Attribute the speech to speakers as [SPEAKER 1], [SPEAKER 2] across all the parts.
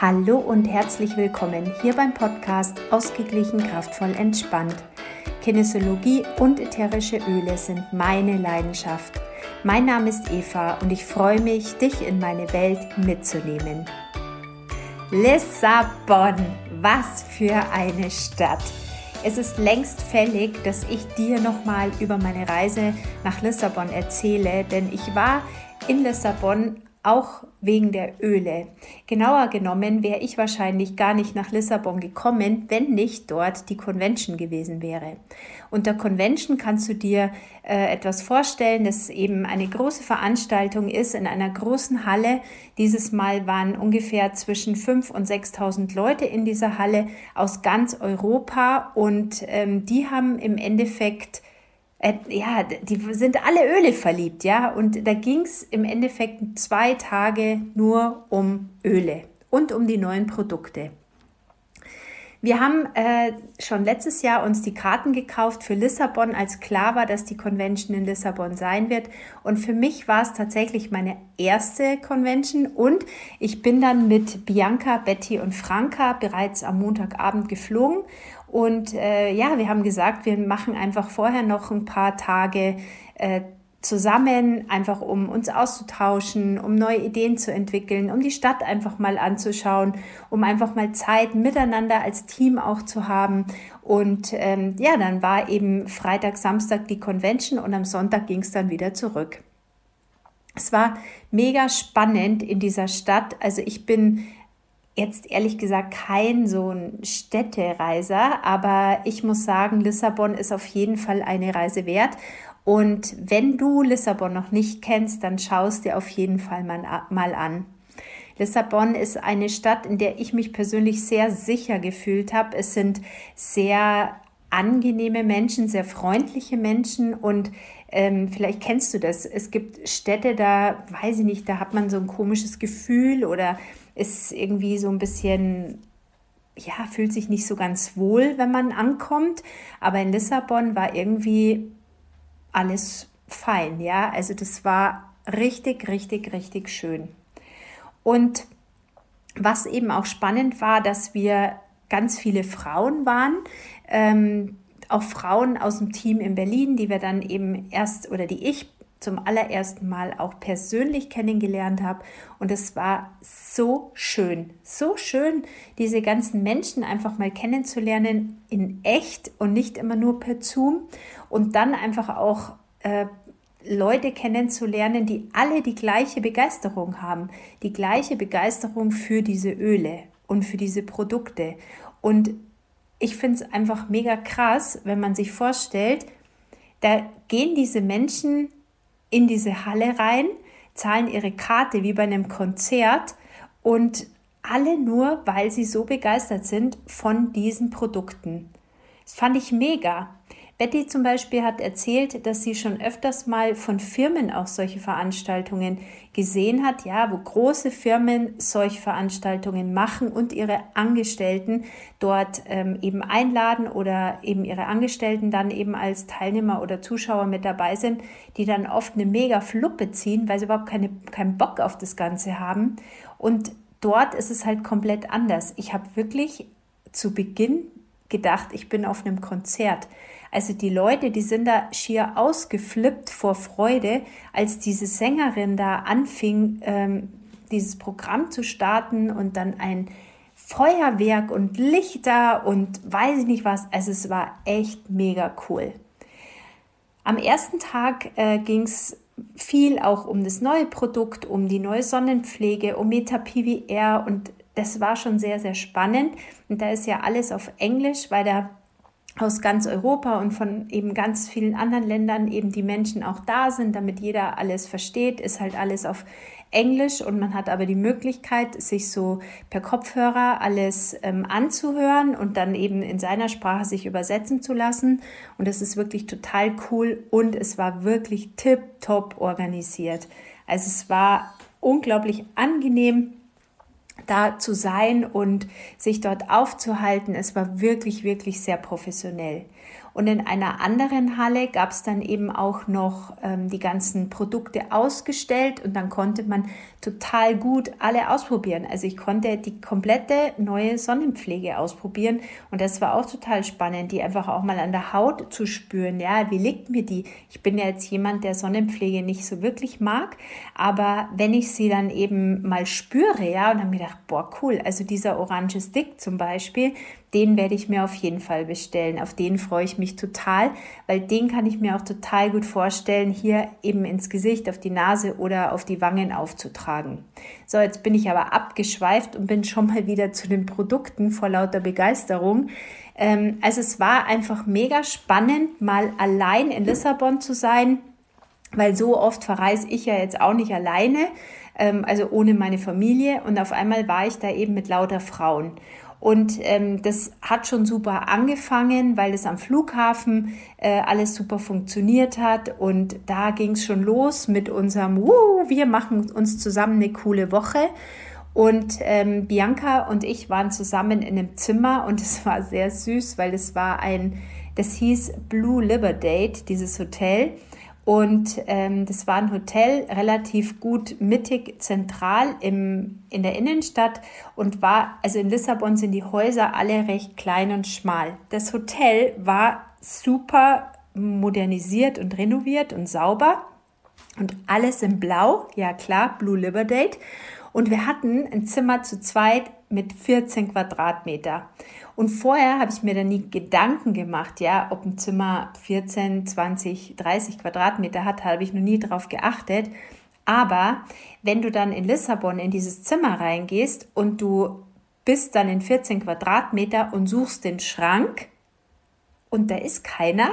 [SPEAKER 1] Hallo und herzlich willkommen hier beim Podcast Ausgeglichen, kraftvoll, entspannt. Kinesiologie und ätherische Öle sind meine Leidenschaft. Mein Name ist Eva und ich freue mich, dich in meine Welt mitzunehmen. Lissabon, was für eine Stadt! Es ist längst fällig, dass ich dir nochmal über meine Reise nach Lissabon erzähle, denn ich war in Lissabon auch wegen der Öle. Genauer genommen wäre ich wahrscheinlich gar nicht nach Lissabon gekommen, wenn nicht dort die Convention gewesen wäre. Unter Convention kannst du dir äh, etwas vorstellen, das eben eine große Veranstaltung ist in einer großen Halle. Dieses Mal waren ungefähr zwischen 5.000 und 6.000 Leute in dieser Halle aus ganz Europa und ähm, die haben im Endeffekt äh, ja, die sind alle Öle verliebt, ja. Und da ging es im Endeffekt zwei Tage nur um Öle und um die neuen Produkte. Wir haben äh, schon letztes Jahr uns die Karten gekauft für Lissabon, als klar war, dass die Convention in Lissabon sein wird. Und für mich war es tatsächlich meine erste Convention. Und ich bin dann mit Bianca, Betty und Franka bereits am Montagabend geflogen. Und äh, ja, wir haben gesagt, wir machen einfach vorher noch ein paar Tage äh, zusammen, einfach um uns auszutauschen, um neue Ideen zu entwickeln, um die Stadt einfach mal anzuschauen, um einfach mal Zeit miteinander als Team auch zu haben. Und ähm, ja, dann war eben Freitag, Samstag die Convention und am Sonntag ging es dann wieder zurück. Es war mega spannend in dieser Stadt. Also ich bin jetzt ehrlich gesagt kein so ein Städtereiser, aber ich muss sagen, Lissabon ist auf jeden Fall eine Reise wert. Und wenn du Lissabon noch nicht kennst, dann schaust dir auf jeden Fall mal an. Lissabon ist eine Stadt, in der ich mich persönlich sehr sicher gefühlt habe. Es sind sehr angenehme Menschen, sehr freundliche Menschen und ähm, vielleicht kennst du das. Es gibt Städte, da weiß ich nicht, da hat man so ein komisches Gefühl oder ist irgendwie so ein bisschen ja, fühlt sich nicht so ganz wohl, wenn man ankommt. Aber in Lissabon war irgendwie alles fein, ja. Also das war richtig, richtig, richtig schön. Und was eben auch spannend war, dass wir ganz viele Frauen waren, ähm, auch Frauen aus dem Team in Berlin, die wir dann eben erst oder die ich zum allerersten Mal auch persönlich kennengelernt habe. Und es war so schön, so schön, diese ganzen Menschen einfach mal kennenzulernen in echt und nicht immer nur per Zoom. Und dann einfach auch äh, Leute kennenzulernen, die alle die gleiche Begeisterung haben, die gleiche Begeisterung für diese Öle und für diese Produkte. Und ich finde es einfach mega krass, wenn man sich vorstellt, da gehen diese Menschen in diese Halle rein, zahlen ihre Karte wie bei einem Konzert und alle nur, weil sie so begeistert sind von diesen Produkten. Das fand ich mega. Betty zum Beispiel hat erzählt, dass sie schon öfters mal von Firmen auch solche Veranstaltungen gesehen hat, ja, wo große Firmen solche Veranstaltungen machen und ihre Angestellten dort ähm, eben einladen oder eben ihre Angestellten dann eben als Teilnehmer oder Zuschauer mit dabei sind, die dann oft eine mega Fluppe ziehen, weil sie überhaupt keine, keinen Bock auf das Ganze haben. Und dort ist es halt komplett anders. Ich habe wirklich zu Beginn gedacht, ich bin auf einem Konzert. Also die Leute, die sind da schier ausgeflippt vor Freude, als diese Sängerin da anfing, ähm, dieses Programm zu starten und dann ein Feuerwerk und Lichter und weiß ich nicht was. Also es war echt mega cool. Am ersten Tag äh, ging es viel auch um das neue Produkt, um die neue Sonnenpflege, um MetaPVR und das war schon sehr, sehr spannend. Und da ist ja alles auf Englisch, weil da aus ganz Europa und von eben ganz vielen anderen Ländern eben die Menschen auch da sind, damit jeder alles versteht, ist halt alles auf Englisch und man hat aber die Möglichkeit, sich so per Kopfhörer alles ähm, anzuhören und dann eben in seiner Sprache sich übersetzen zu lassen. Und das ist wirklich total cool und es war wirklich tip-top organisiert. Also es war unglaublich angenehm da zu sein und sich dort aufzuhalten. Es war wirklich, wirklich sehr professionell. Und in einer anderen Halle gab es dann eben auch noch ähm, die ganzen Produkte ausgestellt und dann konnte man total gut alle ausprobieren. Also ich konnte die komplette neue Sonnenpflege ausprobieren und das war auch total spannend, die einfach auch mal an der Haut zu spüren. Ja, wie liegt mir die? Ich bin ja jetzt jemand, der Sonnenpflege nicht so wirklich mag, aber wenn ich sie dann eben mal spüre, ja, und dann mir gedacht, boah, cool, also dieser orange Stick zum Beispiel, den werde ich mir auf jeden Fall bestellen. Auf den freue ich mich total, weil den kann ich mir auch total gut vorstellen, hier eben ins Gesicht, auf die Nase oder auf die Wangen aufzutragen. So, jetzt bin ich aber abgeschweift und bin schon mal wieder zu den Produkten vor lauter Begeisterung. Ähm, also es war einfach mega spannend, mal allein in Lissabon zu sein, weil so oft verreise ich ja jetzt auch nicht alleine, ähm, also ohne meine Familie. Und auf einmal war ich da eben mit lauter Frauen. Und ähm, das hat schon super angefangen, weil es am Flughafen äh, alles super funktioniert hat. Und da ging es schon los mit unserem, uh, wir machen uns zusammen eine coole Woche. Und ähm, Bianca und ich waren zusammen in einem Zimmer und es war sehr süß, weil es war ein, das hieß Blue Liver Date, dieses Hotel. Und ähm, das war ein Hotel relativ gut mittig zentral im, in der Innenstadt und war, also in Lissabon sind die Häuser alle recht klein und schmal. Das Hotel war super modernisiert und renoviert und sauber und alles in Blau, ja klar, Blue Liver Date. Und wir hatten ein Zimmer zu zweit mit 14 Quadratmeter. Und vorher habe ich mir da nie Gedanken gemacht, ja, ob ein Zimmer 14, 20, 30 Quadratmeter hat, habe ich noch nie drauf geachtet. Aber wenn du dann in Lissabon in dieses Zimmer reingehst und du bist dann in 14 Quadratmeter und suchst den Schrank und da ist keiner,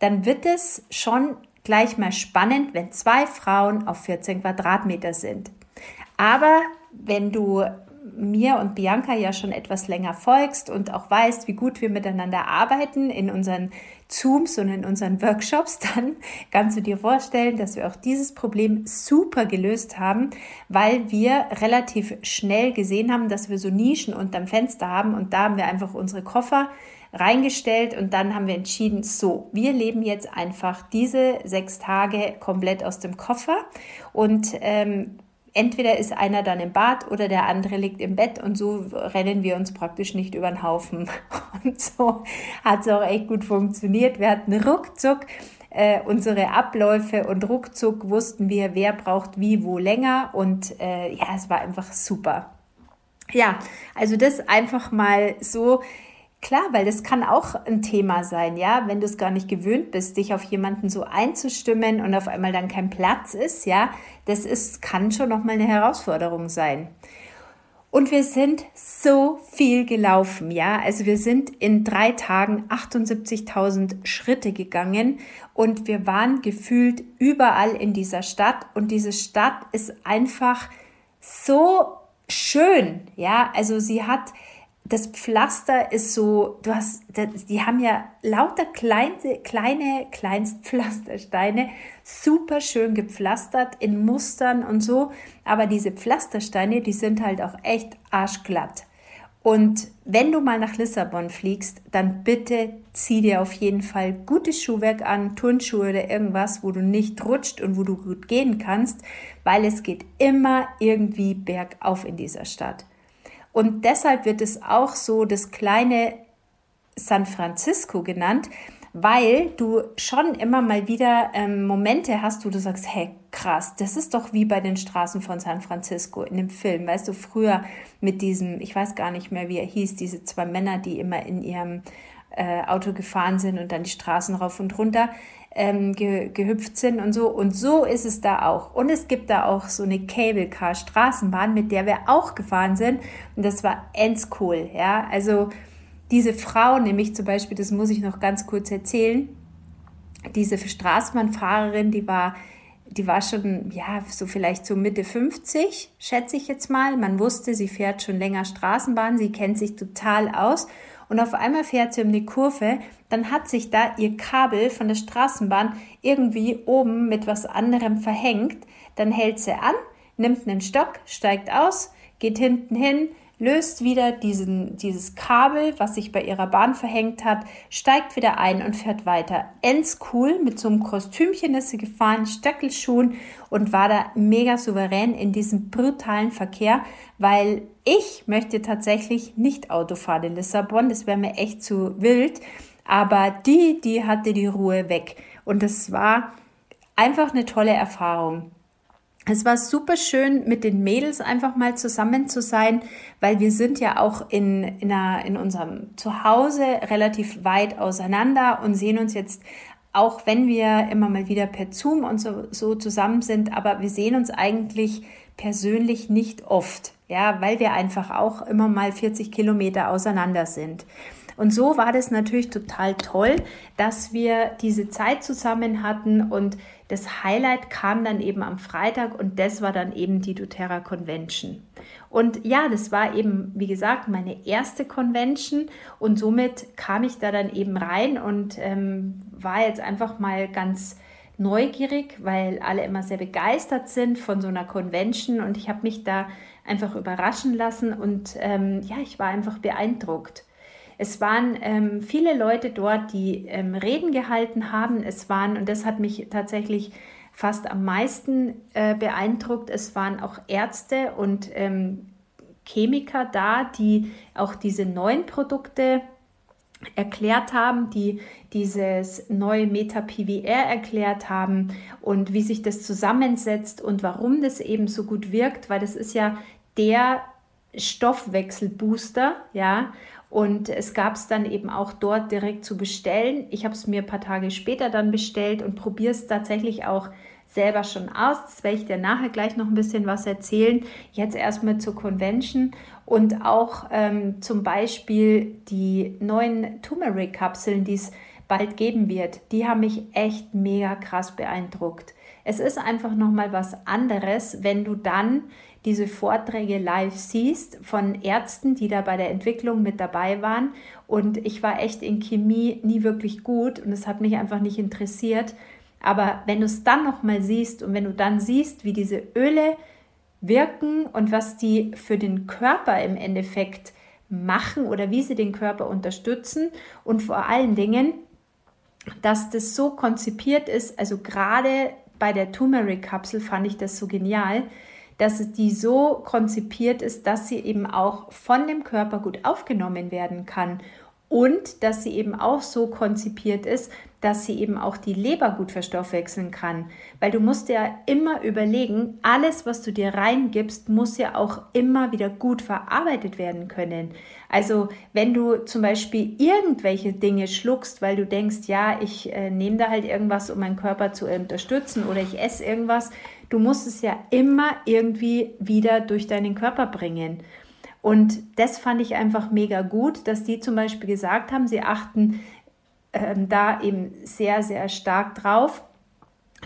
[SPEAKER 1] dann wird es schon gleich mal spannend, wenn zwei Frauen auf 14 Quadratmeter sind. Aber wenn du mir und Bianca ja schon etwas länger folgst und auch weißt, wie gut wir miteinander arbeiten in unseren Zooms und in unseren Workshops, dann kannst du dir vorstellen, dass wir auch dieses Problem super gelöst haben, weil wir relativ schnell gesehen haben, dass wir so Nischen unterm Fenster haben und da haben wir einfach unsere Koffer reingestellt und dann haben wir entschieden, so, wir leben jetzt einfach diese sechs Tage komplett aus dem Koffer und ähm, entweder ist einer dann im Bad oder der andere liegt im Bett und so rennen wir uns praktisch nicht über den Haufen. Und so hat es auch echt gut funktioniert. Wir hatten ruckzuck äh, unsere Abläufe und ruckzuck wussten wir, wer braucht wie, wo länger und äh, ja, es war einfach super. Ja, also das einfach mal so Klar, weil das kann auch ein Thema sein, ja, wenn du es gar nicht gewöhnt bist, dich auf jemanden so einzustimmen und auf einmal dann kein Platz ist, ja, das ist, kann schon nochmal eine Herausforderung sein. Und wir sind so viel gelaufen, ja. Also wir sind in drei Tagen 78.000 Schritte gegangen und wir waren gefühlt überall in dieser Stadt und diese Stadt ist einfach so schön, ja. Also sie hat, das Pflaster ist so, du hast, die haben ja lauter kleine, kleine Kleinstpflastersteine, super schön gepflastert in Mustern und so. Aber diese Pflastersteine, die sind halt auch echt arschglatt. Und wenn du mal nach Lissabon fliegst, dann bitte zieh dir auf jeden Fall gutes Schuhwerk an, Turnschuhe oder irgendwas, wo du nicht rutscht und wo du gut gehen kannst, weil es geht immer irgendwie bergauf in dieser Stadt. Und deshalb wird es auch so das kleine San Francisco genannt, weil du schon immer mal wieder ähm, Momente hast, wo du sagst, hey, krass, das ist doch wie bei den Straßen von San Francisco in dem Film. Weißt du, früher mit diesem, ich weiß gar nicht mehr, wie er hieß, diese zwei Männer, die immer in ihrem äh, Auto gefahren sind und dann die Straßen rauf und runter ähm, ge gehüpft sind und so. Und so ist es da auch. Und es gibt da auch so eine Cable Car Straßenbahn, mit der wir auch gefahren sind. Und das war ends cool. Ja, also diese Frau, nämlich zum Beispiel, das muss ich noch ganz kurz erzählen, diese Straßenbahnfahrerin, die war die war schon, ja, so vielleicht so Mitte 50, schätze ich jetzt mal. Man wusste, sie fährt schon länger Straßenbahn, sie kennt sich total aus und auf einmal fährt sie um die Kurve, dann hat sich da ihr Kabel von der Straßenbahn irgendwie oben mit was anderem verhängt. Dann hält sie an, nimmt einen Stock, steigt aus, geht hinten hin, löst wieder diesen, dieses Kabel, was sich bei ihrer Bahn verhängt hat, steigt wieder ein und fährt weiter. Ends cool, mit so einem Kostümchen ist sie gefahren, Stöckelschuhen und war da mega souverän in diesem brutalen Verkehr, weil ich möchte tatsächlich nicht Auto fahren in Lissabon, das wäre mir echt zu wild, aber die, die hatte die Ruhe weg und das war einfach eine tolle Erfahrung. Es war super schön, mit den Mädels einfach mal zusammen zu sein, weil wir sind ja auch in, in, einer, in unserem Zuhause relativ weit auseinander und sehen uns jetzt, auch wenn wir immer mal wieder per Zoom und so, so zusammen sind, aber wir sehen uns eigentlich persönlich nicht oft, ja, weil wir einfach auch immer mal 40 Kilometer auseinander sind. Und so war das natürlich total toll, dass wir diese Zeit zusammen hatten und das Highlight kam dann eben am Freitag und das war dann eben die doTERRA Convention. Und ja, das war eben, wie gesagt, meine erste Convention und somit kam ich da dann eben rein und ähm, war jetzt einfach mal ganz neugierig, weil alle immer sehr begeistert sind von so einer Convention und ich habe mich da einfach überraschen lassen und ähm, ja, ich war einfach beeindruckt. Es waren ähm, viele Leute dort, die ähm, Reden gehalten haben. Es waren, und das hat mich tatsächlich fast am meisten äh, beeindruckt, es waren auch Ärzte und ähm, Chemiker da, die auch diese neuen Produkte erklärt haben, die dieses neue Meta-PVR erklärt haben und wie sich das zusammensetzt und warum das eben so gut wirkt, weil das ist ja der Stoffwechselbooster, ja, und es gab es dann eben auch dort direkt zu bestellen. Ich habe es mir ein paar Tage später dann bestellt und probiere es tatsächlich auch selber schon aus. Das werde ich dir nachher gleich noch ein bisschen was erzählen. Jetzt erstmal zur Convention und auch ähm, zum Beispiel die neuen Turmeric-Kapseln, die es bald geben wird. Die haben mich echt mega krass beeindruckt. Es ist einfach nochmal was anderes, wenn du dann diese Vorträge live siehst von Ärzten, die da bei der Entwicklung mit dabei waren. Und ich war echt in Chemie nie wirklich gut und es hat mich einfach nicht interessiert. Aber wenn du es dann nochmal siehst und wenn du dann siehst, wie diese Öle wirken und was die für den Körper im Endeffekt machen oder wie sie den Körper unterstützen und vor allen Dingen, dass das so konzipiert ist, also gerade bei der Turmeric-Kapsel fand ich das so genial, dass die so konzipiert ist, dass sie eben auch von dem Körper gut aufgenommen werden kann und dass sie eben auch so konzipiert ist, dass sie eben auch die Leber gut verstoffwechseln kann. Weil du musst ja immer überlegen, alles, was du dir reingibst, muss ja auch immer wieder gut verarbeitet werden können. Also wenn du zum Beispiel irgendwelche Dinge schluckst, weil du denkst, ja, ich äh, nehme da halt irgendwas, um meinen Körper zu unterstützen oder ich esse irgendwas, du musst es ja immer irgendwie wieder durch deinen Körper bringen. Und das fand ich einfach mega gut, dass die zum Beispiel gesagt haben, sie achten ähm, da eben sehr, sehr stark drauf,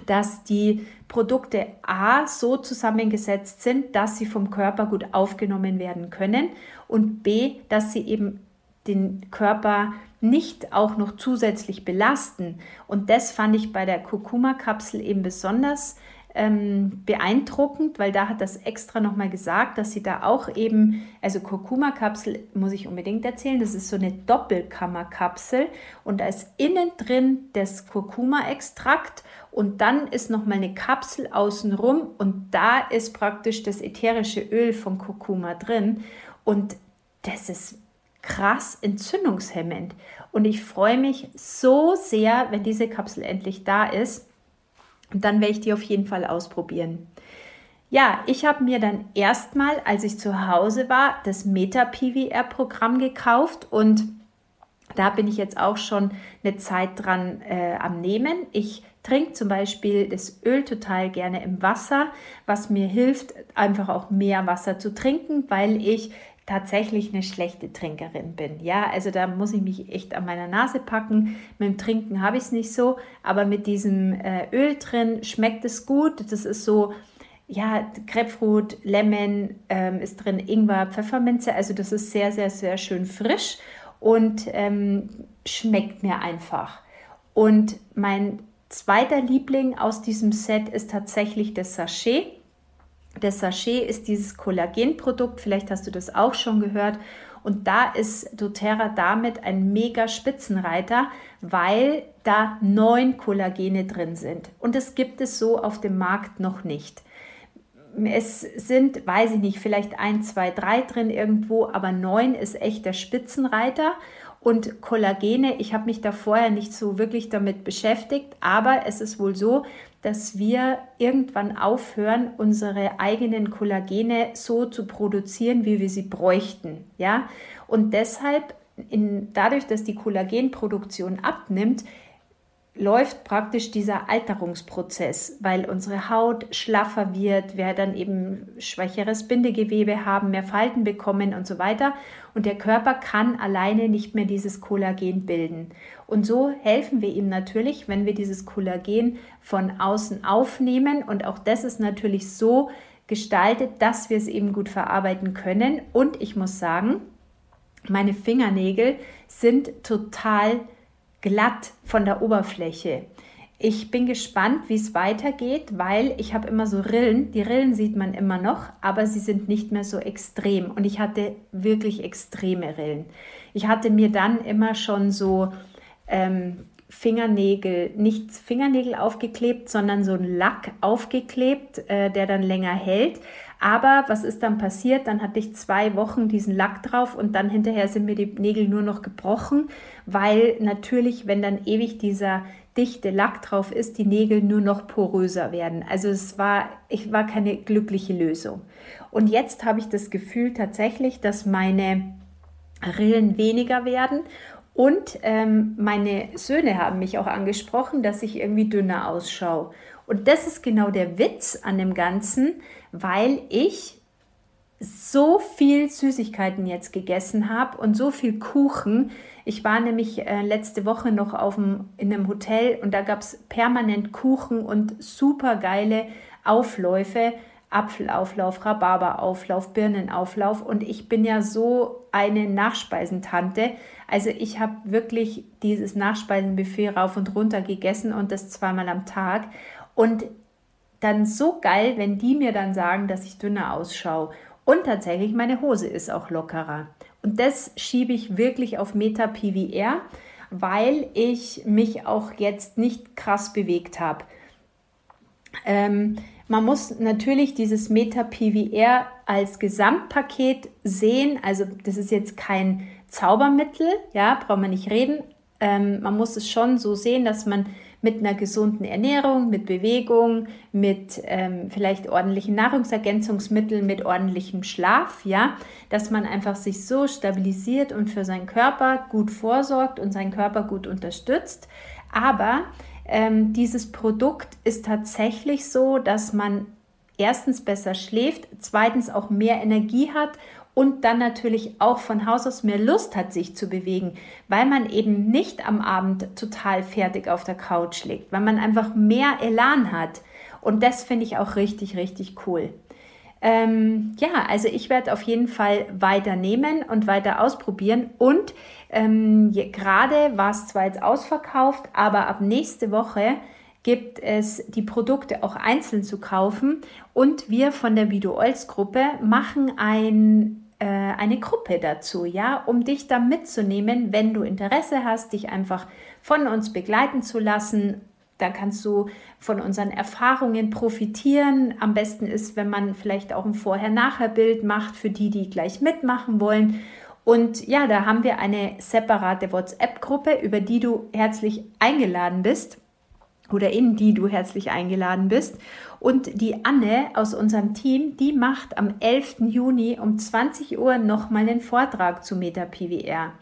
[SPEAKER 1] dass die Produkte A so zusammengesetzt sind, dass sie vom Körper gut aufgenommen werden können und B, dass sie eben den Körper nicht auch noch zusätzlich belasten. Und das fand ich bei der Kurkuma-Kapsel eben besonders ähm, beeindruckend, weil da hat das extra nochmal gesagt, dass sie da auch eben, also Kurkuma-Kapsel muss ich unbedingt erzählen, das ist so eine Doppelkammerkapsel und da ist innen drin das Kurkuma-Extrakt und dann ist nochmal eine Kapsel außenrum und da ist praktisch das ätherische Öl von Kurkuma drin und das ist krass entzündungshemmend. Und ich freue mich so sehr, wenn diese Kapsel endlich da ist dann werde ich die auf jeden Fall ausprobieren. Ja, ich habe mir dann erstmal, als ich zu Hause war, das Meta-PVR-Programm gekauft und da bin ich jetzt auch schon eine Zeit dran äh, am Nehmen. Ich trinke zum Beispiel das Öl total gerne im Wasser, was mir hilft, einfach auch mehr Wasser zu trinken, weil ich tatsächlich eine schlechte Trinkerin bin. Ja, also da muss ich mich echt an meiner Nase packen. Mit dem Trinken habe ich es nicht so, aber mit diesem äh, Öl drin schmeckt es gut. Das ist so, ja, Grapefruit, Lemon ähm, ist drin, Ingwer, Pfefferminze. Also das ist sehr, sehr, sehr schön frisch und ähm, schmeckt mir einfach. Und mein zweiter Liebling aus diesem Set ist tatsächlich das Sachet. Das Sachet ist dieses Kollagenprodukt, vielleicht hast du das auch schon gehört. Und da ist doTERRA damit ein mega Spitzenreiter, weil da neun Kollagene drin sind. Und das gibt es so auf dem Markt noch nicht. Es sind, weiß ich nicht, vielleicht ein, zwei, drei drin irgendwo, aber neun ist echt der Spitzenreiter. Und Kollagene, ich habe mich da vorher nicht so wirklich damit beschäftigt, aber es ist wohl so, dass wir irgendwann aufhören, unsere eigenen Kollagene so zu produzieren, wie wir sie bräuchten. Ja? Und deshalb, in, dadurch, dass die Kollagenproduktion abnimmt, läuft praktisch dieser Alterungsprozess, weil unsere Haut schlaffer wird, wir dann eben schwächeres Bindegewebe haben, mehr Falten bekommen und so weiter. Und der Körper kann alleine nicht mehr dieses Kollagen bilden. Und so helfen wir ihm natürlich, wenn wir dieses Kollagen von außen aufnehmen. Und auch das ist natürlich so gestaltet, dass wir es eben gut verarbeiten können. Und ich muss sagen, meine Fingernägel sind total glatt von der Oberfläche. Ich bin gespannt, wie es weitergeht, weil ich habe immer so Rillen. Die Rillen sieht man immer noch, aber sie sind nicht mehr so extrem. Und ich hatte wirklich extreme Rillen. Ich hatte mir dann immer schon so ähm, Fingernägel, nicht Fingernägel aufgeklebt, sondern so ein Lack aufgeklebt, äh, der dann länger hält. Aber was ist dann passiert? Dann hatte ich zwei Wochen diesen Lack drauf und dann hinterher sind mir die Nägel nur noch gebrochen, weil natürlich, wenn dann ewig dieser dichte Lack drauf ist, die Nägel nur noch poröser werden. Also es war, ich war keine glückliche Lösung. Und jetzt habe ich das Gefühl tatsächlich, dass meine Rillen weniger werden und ähm, meine Söhne haben mich auch angesprochen, dass ich irgendwie dünner ausschaue. Und das ist genau der Witz an dem Ganzen, weil ich so viel Süßigkeiten jetzt gegessen habe und so viel Kuchen. Ich war nämlich äh, letzte Woche noch auf dem, in einem Hotel und da gab es permanent Kuchen und super geile Aufläufe. Apfelauflauf, Rhabarberauflauf, Birnenauflauf und ich bin ja so eine Nachspeisentante. Also ich habe wirklich dieses Nachspeisenbuffet rauf und runter gegessen und das zweimal am Tag und dann so geil, wenn die mir dann sagen, dass ich dünner ausschaue. Und tatsächlich, meine Hose ist auch lockerer. Und das schiebe ich wirklich auf Meta PVR, weil ich mich auch jetzt nicht krass bewegt habe. Ähm, man muss natürlich dieses Meta PVR als Gesamtpaket sehen. Also das ist jetzt kein Zaubermittel, ja, braucht man nicht reden. Ähm, man muss es schon so sehen, dass man mit einer gesunden Ernährung, mit Bewegung, mit ähm, vielleicht ordentlichen Nahrungsergänzungsmitteln, mit ordentlichem Schlaf, ja, dass man einfach sich so stabilisiert und für seinen Körper gut vorsorgt und seinen Körper gut unterstützt. Aber ähm, dieses Produkt ist tatsächlich so, dass man erstens besser schläft, zweitens auch mehr Energie hat und dann natürlich auch von Haus aus mehr Lust hat, sich zu bewegen, weil man eben nicht am Abend total fertig auf der Couch liegt, weil man einfach mehr Elan hat. Und das finde ich auch richtig, richtig cool. Ähm, ja, also ich werde auf jeden Fall weiter nehmen und weiter ausprobieren. Und ähm, gerade war es zwar jetzt ausverkauft, aber ab nächste Woche gibt es die Produkte auch einzeln zu kaufen. Und wir von der Video Olds Gruppe machen ein eine Gruppe dazu, ja, um dich da mitzunehmen, wenn du Interesse hast, dich einfach von uns begleiten zu lassen. Da kannst du von unseren Erfahrungen profitieren. Am besten ist, wenn man vielleicht auch ein Vorher-Nachher-Bild macht für die, die gleich mitmachen wollen. Und ja, da haben wir eine separate WhatsApp-Gruppe, über die du herzlich eingeladen bist oder in die du herzlich eingeladen bist. Und die Anne aus unserem Team, die macht am 11. Juni um 20 Uhr nochmal einen Vortrag zu MetaPWR.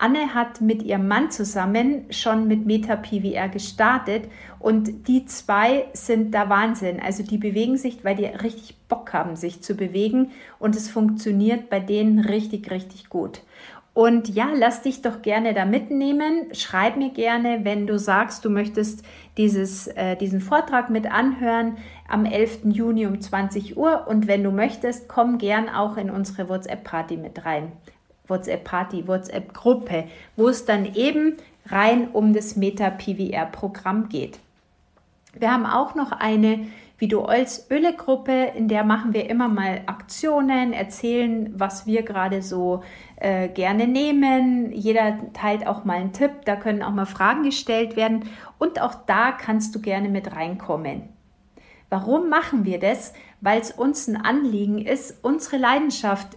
[SPEAKER 1] Anne hat mit ihrem Mann zusammen schon mit MetaPWR gestartet und die zwei sind da Wahnsinn. Also die bewegen sich, weil die richtig Bock haben, sich zu bewegen und es funktioniert bei denen richtig, richtig gut. Und ja, lass dich doch gerne da mitnehmen. Schreib mir gerne, wenn du sagst, du möchtest dieses, äh, diesen Vortrag mit anhören am 11. Juni um 20 Uhr. Und wenn du möchtest, komm gern auch in unsere WhatsApp-Party mit rein. WhatsApp-Party, WhatsApp-Gruppe, wo es dann eben rein um das Meta-PWR-Programm geht. Wir haben auch noch eine Video Oils Öle Gruppe, in der machen wir immer mal Aktionen, erzählen, was wir gerade so äh, gerne nehmen. Jeder teilt auch mal einen Tipp, da können auch mal Fragen gestellt werden und auch da kannst du gerne mit reinkommen. Warum machen wir das? Weil es uns ein Anliegen ist, unsere Leidenschaft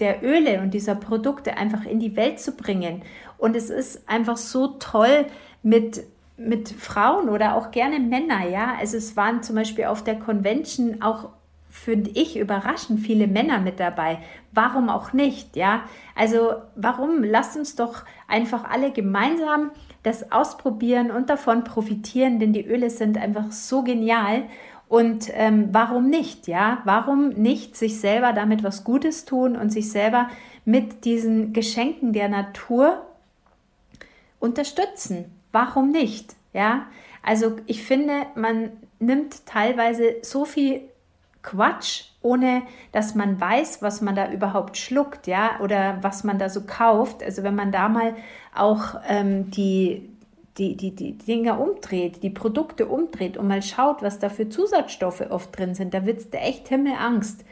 [SPEAKER 1] der Öle und dieser Produkte einfach in die Welt zu bringen. Und es ist einfach so toll mit, mit Frauen oder auch gerne Männer, ja. Also es waren zum Beispiel auf der Convention auch finde ich überraschend viele Männer mit dabei. Warum auch nicht, ja? Also warum? Lasst uns doch einfach alle gemeinsam das ausprobieren und davon profitieren, denn die Öle sind einfach so genial und ähm, warum nicht, ja? Warum nicht sich selber damit was Gutes tun und sich selber mit diesen Geschenken der Natur unterstützen? Warum nicht, ja? Also ich finde, man nimmt teilweise so viel Quatsch, ohne dass man weiß, was man da überhaupt schluckt, ja, oder was man da so kauft. Also wenn man da mal auch ähm, die, die, die, die Dinge umdreht, die Produkte umdreht und mal schaut, was da für Zusatzstoffe oft drin sind, da wird es echt Himmelangst.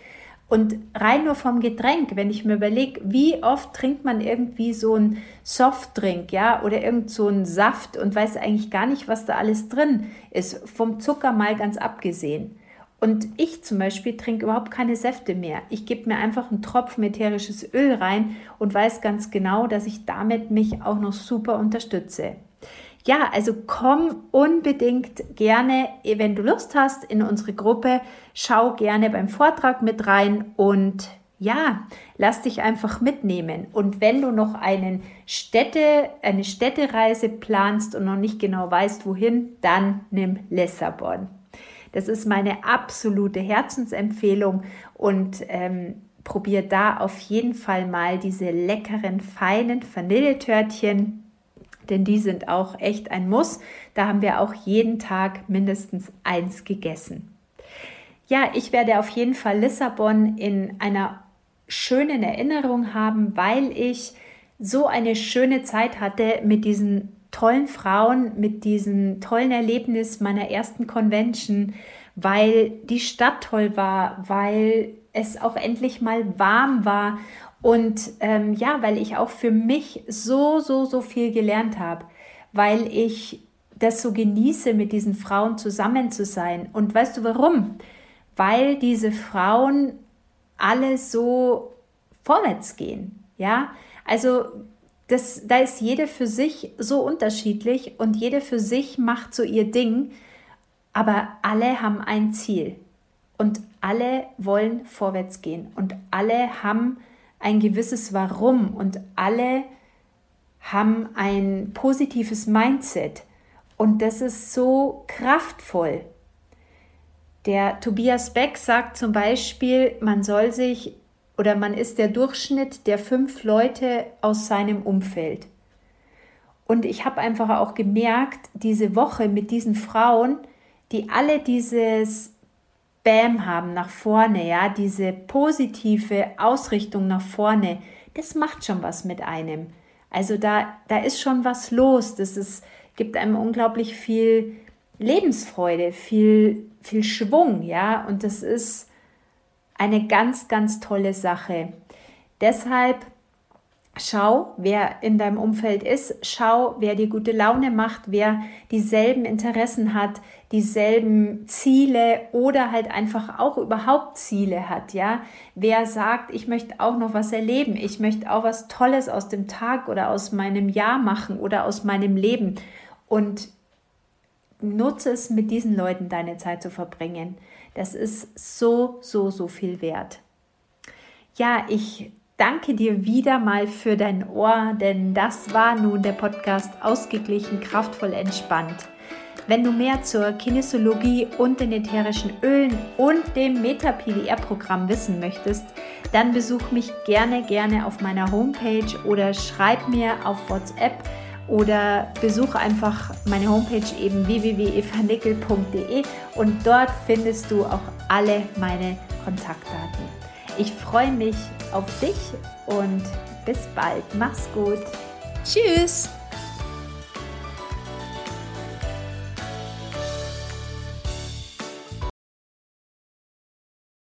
[SPEAKER 1] Und rein nur vom Getränk, wenn ich mir überlege, wie oft trinkt man irgendwie so einen Softdrink, ja, oder irgend so einen Saft und weiß eigentlich gar nicht, was da alles drin ist, vom Zucker mal ganz abgesehen. Und ich zum Beispiel trinke überhaupt keine Säfte mehr. Ich gebe mir einfach einen Tropfen ätherisches Öl rein und weiß ganz genau, dass ich damit mich auch noch super unterstütze. Ja, also komm unbedingt gerne, wenn du Lust hast, in unsere Gruppe. Schau gerne beim Vortrag mit rein und ja, lass dich einfach mitnehmen. Und wenn du noch einen Städte, eine Städtereise planst und noch nicht genau weißt, wohin, dann nimm Lissabon. Das ist meine absolute Herzensempfehlung und ähm, probier da auf jeden Fall mal diese leckeren, feinen Vanilletörtchen denn die sind auch echt ein Muss. Da haben wir auch jeden Tag mindestens eins gegessen. Ja, ich werde auf jeden Fall Lissabon in einer schönen Erinnerung haben, weil ich so eine schöne Zeit hatte mit diesen tollen Frauen, mit diesem tollen Erlebnis meiner ersten Convention, weil die Stadt toll war, weil es auch endlich mal warm war und ähm, ja, weil ich auch für mich so, so, so viel gelernt habe, weil ich das so genieße, mit diesen Frauen zusammen zu sein. Und weißt du warum? Weil diese Frauen alle so vorwärts gehen. Ja, also das, da ist jede für sich so unterschiedlich und jede für sich macht so ihr Ding, aber alle haben ein Ziel und alle wollen vorwärts gehen und alle haben ein gewisses Warum und alle haben ein positives Mindset und das ist so kraftvoll. Der Tobias Beck sagt zum Beispiel, man soll sich oder man ist der Durchschnitt der fünf Leute aus seinem Umfeld. Und ich habe einfach auch gemerkt, diese Woche mit diesen Frauen, die alle dieses Bam haben nach vorne, ja, diese positive Ausrichtung nach vorne, das macht schon was mit einem. Also da, da ist schon was los. Das ist, gibt einem unglaublich viel Lebensfreude, viel, viel Schwung, ja, und das ist eine ganz, ganz tolle Sache. Deshalb Schau, wer in deinem Umfeld ist, schau, wer dir gute Laune macht, wer dieselben Interessen hat, dieselben Ziele oder halt einfach auch überhaupt Ziele hat, ja? Wer sagt, ich möchte auch noch was erleben, ich möchte auch was Tolles aus dem Tag oder aus meinem Jahr machen oder aus meinem Leben und nutze es mit diesen Leuten deine Zeit zu verbringen. Das ist so, so, so viel wert. Ja, ich danke dir wieder mal für dein Ohr, denn das war nun der Podcast Ausgeglichen, kraftvoll, entspannt. Wenn du mehr zur Kinesiologie und den ätherischen Ölen und dem Meta-PDR-Programm wissen möchtest, dann besuch mich gerne, gerne auf meiner Homepage oder schreib mir auf WhatsApp oder besuche einfach meine Homepage eben www.evanickel.de und dort findest du auch alle meine Kontaktdaten. Ich freue mich auf dich und bis bald. Mach's gut.
[SPEAKER 2] Tschüss.